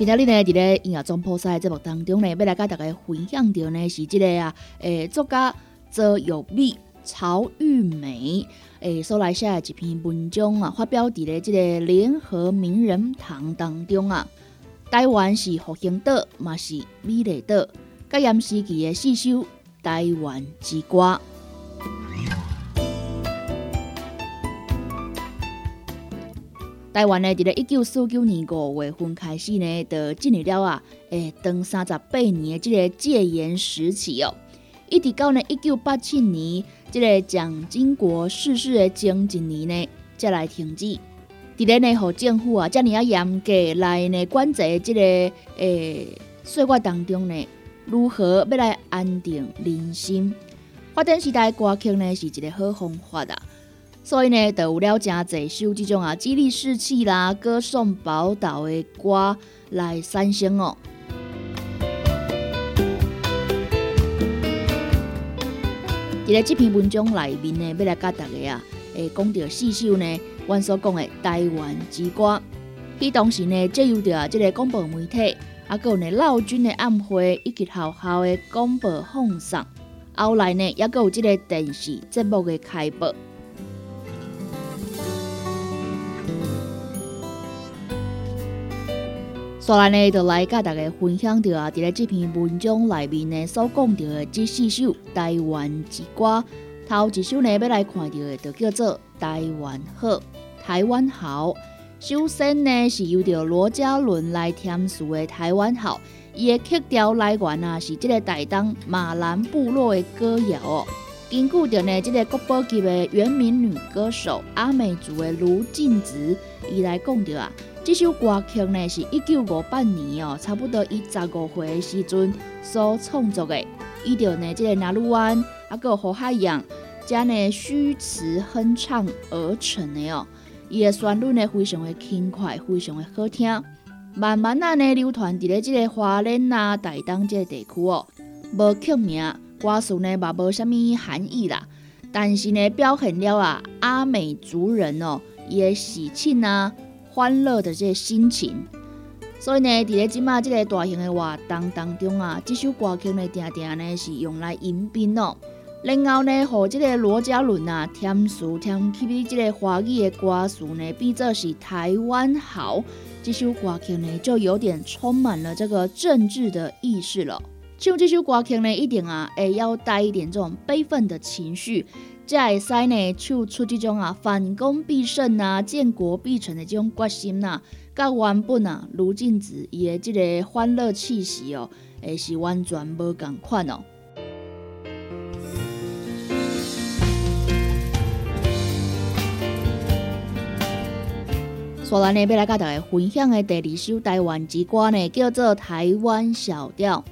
今仔日呢，伫咧音乐总破赛节目当中呢，要来甲大家分享到呢是即个啊，诶，作家周有美、曹玉梅诶所来写的一篇文章啊，发表伫咧即个联合名人堂当中啊。台湾是复兴岛，嘛是美丽岛，甲严时期的四首台湾之歌。台湾呢，伫咧一九四九年五月份开始呢，就进入了啊，诶，长三十八年的即个戒严时期哦。一直到呢一九八七年，即个蒋经国逝世的前一年呢，才来停止。伫咧呢，互政府啊，遮尔啊严格来呢管制即个诶岁月当中呢，如何要来安定人心？发展时代歌曲呢，是一个好方法啊。所以呢，就有了真侪首即种啊激励士气啦、歌颂宝岛的歌来产生哦。伫咧这篇文章内面呢，要来甲大家啊，诶讲到四首呢，阮所讲的台湾之歌。迄当时呢，借由着啊，即个广播媒体，啊，有呢老军的暗会以及校校的广播放送，后来呢，也有即个电视节目的开播。所来呢，就来甲大家分享到啊，伫咧这篇文章内面呢，所讲到的这四首台湾之歌，头一首呢，要来看到的就叫做《台湾好》，台湾好。首先呢，是由着罗家伦来填词的《台湾好》，伊的曲调来源啊，是这个台东马兰部落的歌谣哦。根据着呢，这个国宝级的原名女歌手阿美族的卢静子，伊来讲着啊。这首歌曲呢，是一九五八年哦，差不多伊十五岁的时阵所创作的。伊着呢，这个纳鲁湾啊，个河海洋，加呢虚词哼唱而成的哦。伊的旋律呢，非常的轻快，非常的好听。慢慢啊呢，流传伫咧这个花莲啊、台东这个地区哦。无曲名，歌词呢嘛无啥物含义啦。但是呢，表现了啊阿美族人哦，伊的喜庆啊。欢乐的这些心情，所以呢，伫咧即马即个大型的活动当中啊，这首歌曲呢，定定呢是用来迎宾哦。然后呢，和这个罗嘉伦啊添词填起这个华语的歌词呢，变作是台湾好。这首歌曲呢，就有点充满了这个政治的意识了。唱这首歌曲呢，一定啊，会要带一点这种悲愤的情绪。才会使呢，唱出这种啊反攻必胜啊、建国必成的这种决心呐，甲原本啊卢静子伊的这个欢乐气息哦，会是完全无共款哦。所以呢，要来甲大家分享的第二首台湾之歌呢，叫做《台湾小调》。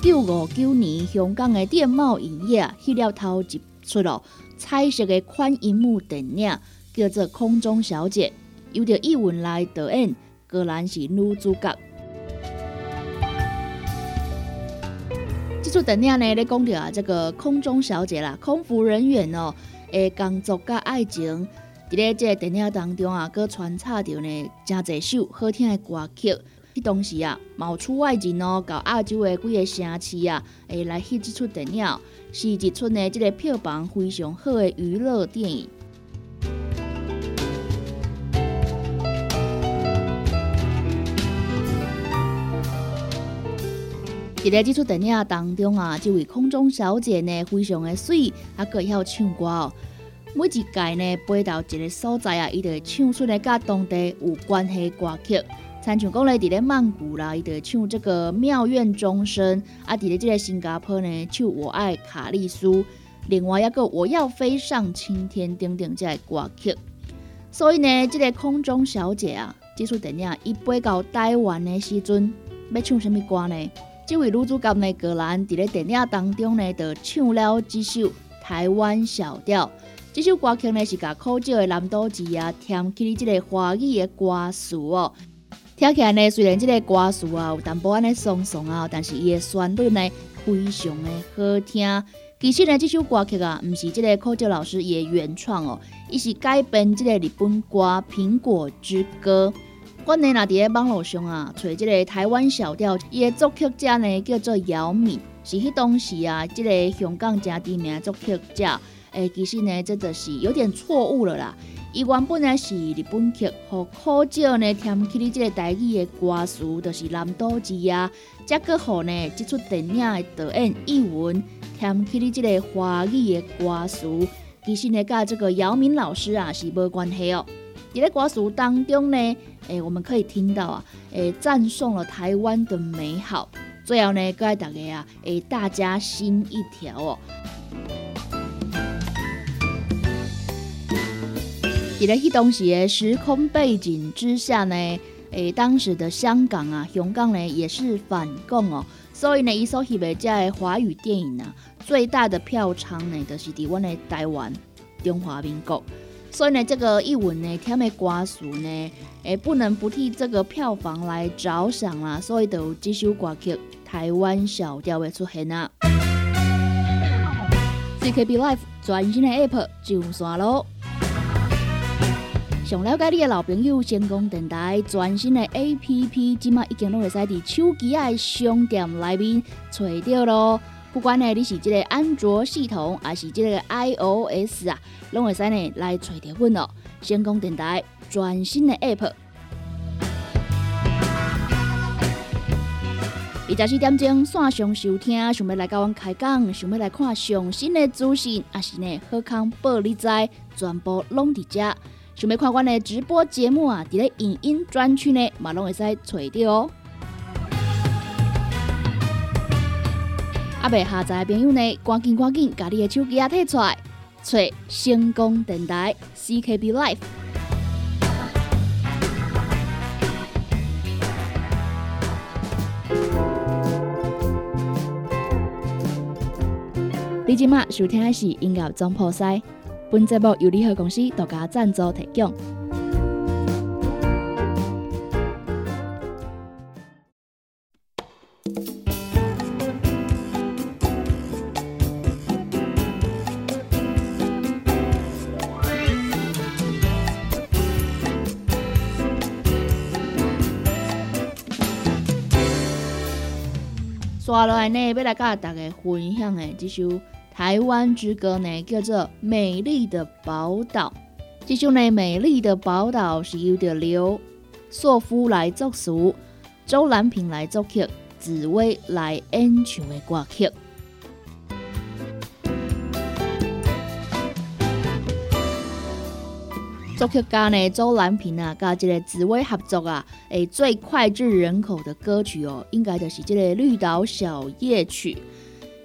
九五九年，香港的电贸影业翕了头一出咯彩色的宽银幕电影，叫做《空中小姐》，由着易文来导演，果然是女主角。这出电影呢，咧讲着啊，这个空中小姐啦，空服人员哦，诶，工作甲爱情，伫咧这个电影当中啊，佮穿插着呢，真侪首好听的歌曲。当时啊，冒出外景哦，到亚洲的几个城市啊，会来翕这出电影，是一出呢，这个票房非常好的娱乐电影。伫咧这出电影当中啊，这位空中小姐呢，非常的水，还佫会晓唱歌哦。每一届呢，飞到一个所在啊，伊就会唱出来甲当地有关系歌曲。参像讲咧，伫咧曼谷啦，伊就唱这个妙愿钟声；啊，伫咧即个新加坡呢，唱我爱卡利苏。另外一个我要飞上青天，等等这歌曲。所以呢，即个空中小姐啊，这出电影伊飞到台湾的时阵，要唱什么歌呢？这位女主角呢，格兰伫咧电影当中呢，就唱了这首台湾小调。这首歌曲呢，是甲口少的南岛子啊，填起即个华语的歌词哦。听起来呢，虽然这个歌词啊有淡薄安尼松松啊，但是伊的旋律呢非常的好听。其实呢，这首歌曲啊，毋是这个口教老师伊的原创哦，伊是改编这个日本歌《苹果之歌》。我呢，若伫咧网络上啊，找这个台湾小调，伊的作曲家呢叫做姚敏，是迄当时啊，这个香港正知名作曲家。诶，其实呢，真的是有点错误了啦。伊原本呢是日本剧，和苦少呢填起哩即个台语的歌词，就是南岛之啊。再个好呢，即出电影的导演译文填起哩即个华语的歌词，其实呢，甲这个姚明老师啊是无关系哦。伫咧歌词当中呢，诶，我们可以听到啊，诶，赞颂了台湾的美好。最后呢，各位大家啊，诶，大家心一条哦。伫咧迄当时的时空背景之下呢，诶，当时的香港啊，香港呢也是反共哦，所以呢，伊所翕的这华语电影啊，最大的票仓呢，就是伫阮的台湾中华民国，所以呢，这个译文呢，添的歌词呢，诶，不能不替这个票房来着想啦，所以就有这首歌曲《台湾小调》的出现啊。CKB Life 全新的 App 上线咯。想了解你的老朋友，成功电台全新的 A P P，即马已经拢会使伫手机的商店内面找到咯。不管呢你是即个安卓系统，还是即个 I O S 啊，拢会使呢来找到阮咯。成功电台全新的 App，二十四点钟线上收听，想要来甲阮开讲，想要来看上新的资讯，还是呢好康报你知，全部拢伫遮。想要看阮的直播节目啊，伫咧影音专区呢，嘛拢会使找到哦。阿未下载的朋友呢，赶紧赶紧，把你的手机啊摕出来，找成功电台 CKB Life。你今麦收听的是音乐总破塞。本节目由联合公司独家赞助提供。刷落来呢，要来甲大家分享的这首。台湾之歌呢，叫做《美丽的宝岛》。这首呢，《美丽的宝岛》是由着刘硕夫来作词，周兰平来作曲，紫薇来演唱的歌曲。作曲家呢，周兰平啊，跟这个紫薇合作啊，诶，最脍炙人口的歌曲哦，应该就是这个《绿岛小夜曲》。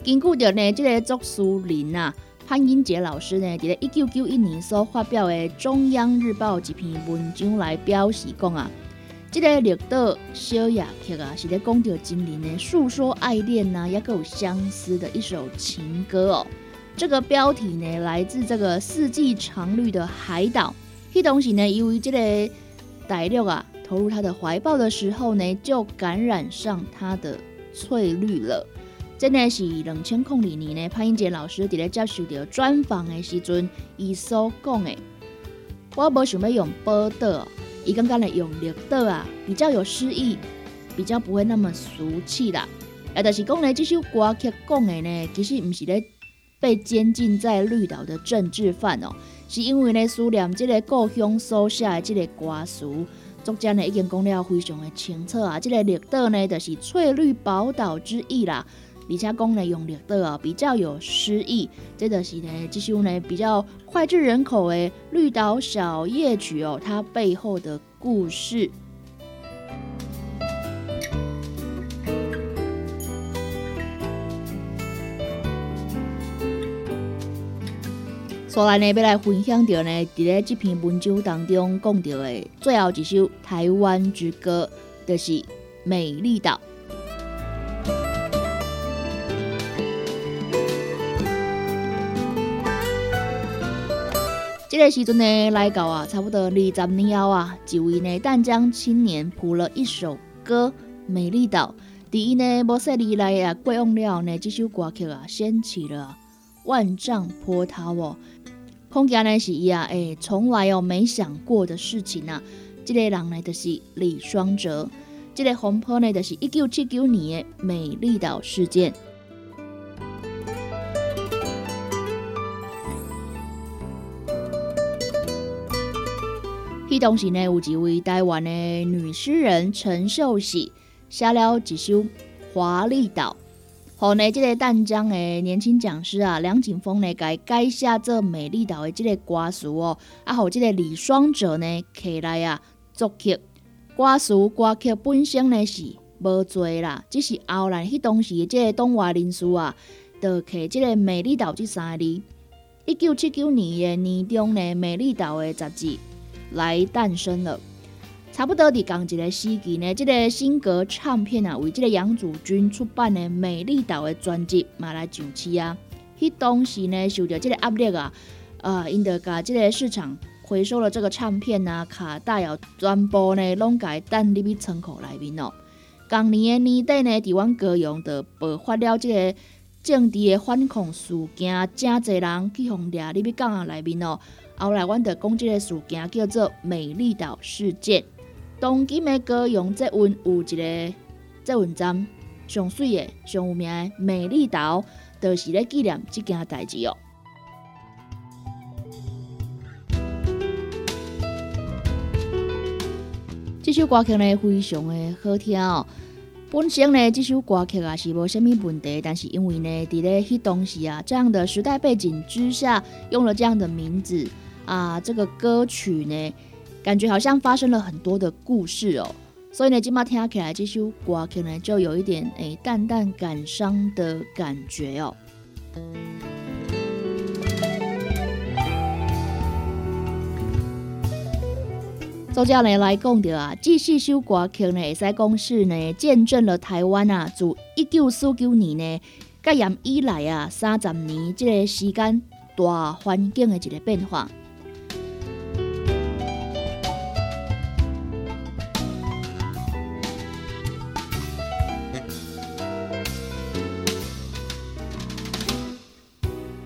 根据着呢，这个作书人啊，潘英杰老师呢，在一九九一年所发表的《中央日报》一篇文章来表示讲啊，这个绿岛小夜曲啊，是在讲着精灵呢诉说爱恋呐，也够相思的一首情歌哦。这个标题呢，来自这个四季常绿的海岛。迄东西呢，因为这个戴绿啊，投入他的怀抱的时候呢，就感染上他的翠绿了。真的是两千零二年呢，潘英杰老师伫咧接受到专访的时阵，伊所讲的，我无想要用宝岛，伊感觉呢用绿岛啊，比较有诗意，比较不会那么俗气啦。啊，但是讲呢，这首歌曲讲的呢，其实毋是咧被监禁在绿岛的政治犯哦，是因为呢思念这个故乡所写的这个歌词，作家呢已经讲了非常的清楚啊，这个绿岛呢，就是翠绿宝岛之意啦。而且讲呢用力的哦比较有诗意。这个是呢，这首呢比较脍炙人口的《绿岛小夜曲》哦，它背后的故事。所来呢，要来分享到呢，伫咧这篇文章当中讲到的最后一首台湾之歌，就是《美丽岛》。这个时阵呢，来到啊，差不多二十年后啊，一位呢淡江青年谱了一首歌《美丽岛》。第一呢，无说离来啊，过往了呢，这首歌曲啊，掀起了万丈波涛哦。恐惊呢是伊啊，诶，从来哦没想过的事情啊。这个人呢就是李双泽，这个风波呢就是一九七九年的美丽岛事件。迄当时呢，有一位台湾的女诗人陈秀喜写了一首《华丽岛》。后呢，这个淡江的年轻讲师啊，梁景峰呢，改改写这美丽岛的这个歌词哦，啊，后这个李双泽呢，起来啊作曲，歌词歌曲本身呢是无多啦，只是后来迄当时的这个动画人士啊，就起这个美丽岛这三个字，一九七九年的年中呢，美丽岛的杂志来诞生了。差不多伫同一个时期呢，这个新格唱片啊，为这个杨祖君出版的《美丽岛》的专辑嘛来上市啊。迄当时呢，受到这个压力啊，呃，因得甲这个市场回收了这个唱片啊、卡带哦，全部呢拢改等入去仓库内面哦。同年的年底呢，伫阮高雄的爆发了这个政治的反恐事件，真侪人去互掠入去港啊内面哦。后来阮得讲这个事件叫做“美丽岛事件”。当今的高雄这运有一个这运站上水的、上有名的美丽岛，就是咧纪念这件代志哦。这首歌曲呢，非常的好听哦。本身呢，这首歌曲啊是无虾米问题，但是因为呢，伫咧迄当时啊，这样的时代背景之下，用了这样的名字啊，这个歌曲呢。感觉好像发生了很多的故事哦，所以呢，今麦听起来这首歌曲呢就有一点诶淡淡感伤的感觉哦。作家呢来讲到啊，这四首歌曲呢，会使讲是呢见证了台湾啊自一九四九年呢戒严以来啊三十年这个时间大环境的一个变化。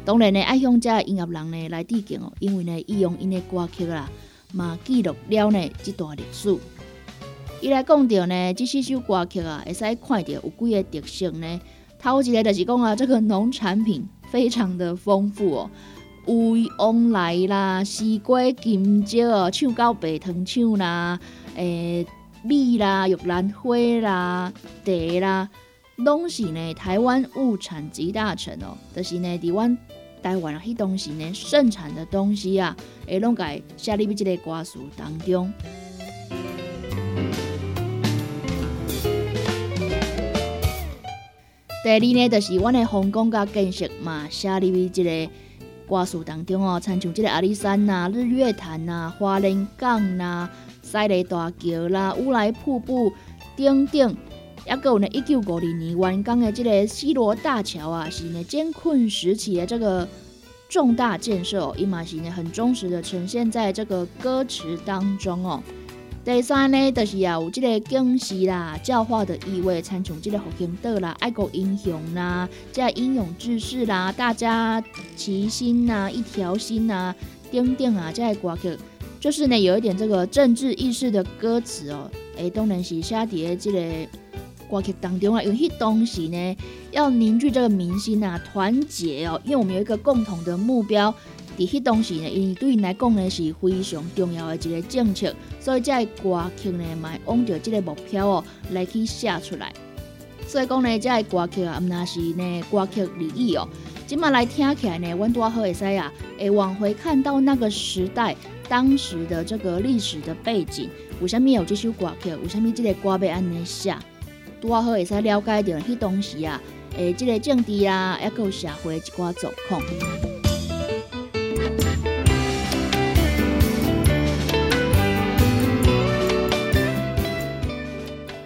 当然呢，爱向这音乐人呢来致敬哦，因为呢，伊用因的歌曲啦，嘛记录了呢这段历史。伊来讲到呢，这四首歌曲啊，会使看到有几个特性呢。头一个就是讲啊，这个农产品非常的丰富哦，有往来啦，西瓜、金蕉哦，唱到白糖厂啦，诶，米啦、玉兰花啦、茶啦，拢是呢台湾物产集大成哦，就是呢伫阮。台湾，迄东西呢，盛产的东西啊，会拢改写入即个歌词当中。第二呢，就是阮的风光甲建设嘛，写入去即个歌词当中哦，参像即个阿里山呐、日月潭呐、花莲港呐、西雷大桥啦、乌来瀑布等等。也有呢，一九五零年完工的这个西罗大桥啊，是呢艰困时期的这个重大建设哦，伊嘛是呢很忠实的呈现在这个歌词当中哦。第三呢，就是啊有这个警示啦、教化的意味，参从这个福兴岛啦、爱国英雄啦、这英勇志士啦、大家齐心呐、一条心呐，等等啊，这歌曲就是呢有一点这个政治意识的歌词哦，诶，当然是写伫这个。歌曲当中啊，因为迄当时呢，要凝聚这个民心啊，团结哦，因为我们有一个共同的目标。伫迄当时呢，因为对因来讲呢是非常重要的一个政策，所以这歌曲呢，嘛往着这个目标哦来去写出来。所以讲呢，这歌曲啊，毋那是呢歌曲而已哦。今麦来听起来呢，阮拄啊好会使啊，会往回看到那个时代，当时的这个历史的背景，为虾米有这首歌曲？为虾米这个歌要安尼写？拄啊好会使了解到迄当时啊，诶，这个政治啊，抑有社会一寡状况。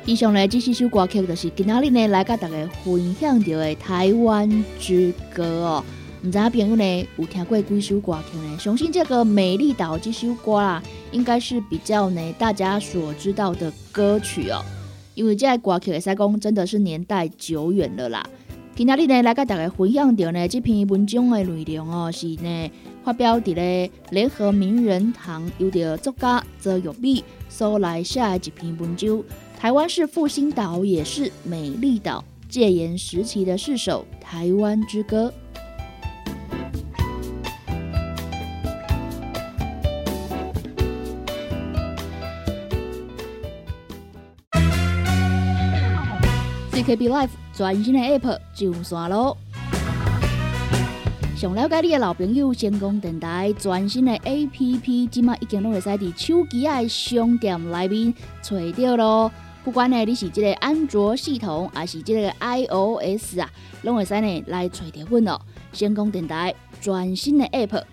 以上呢，这四首歌曲就是今仔日呢来甲大家分享到的台湾之歌哦。唔知影朋友呢有听过几首歌曲呢？相信这个《美丽岛》这首歌啦，应该是比较呢大家所知道的歌曲哦。因为这个歌曲的使讲真的是年代久远了啦。今仔日呢来甲大家分享到呢这篇文章的内容哦，是呢发表伫咧联合名人堂有着作家泽有碧所来写的一篇文章。台湾是复兴岛，也是美丽岛。戒严时期的四首台湾之歌。KB Life 全新的 App 上线咯！想了解你的老朋友，成功电台全新的 App，即马已经拢会使伫手机的商店内面找到咯。不管呢，你是即个安卓系统，还是即个 iOS 啊，拢会使呢来找着阮哦。先讲电台全新的 App，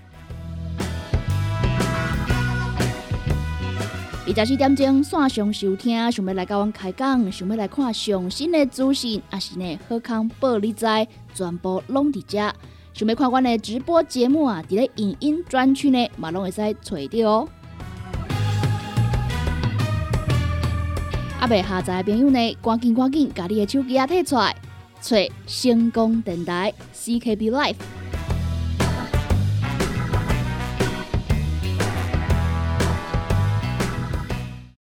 二十四点钟线上收听，想要来甲阮开讲，想要来看上新的资讯，还是呢好康报你知，全部拢伫遮。想要看阮的直播节目啊，伫咧影音专区呢，嘛拢会使找着哦。阿未下载的朋友呢，赶紧赶紧，把你的手机啊摕出来，找成功电台 CKB Life。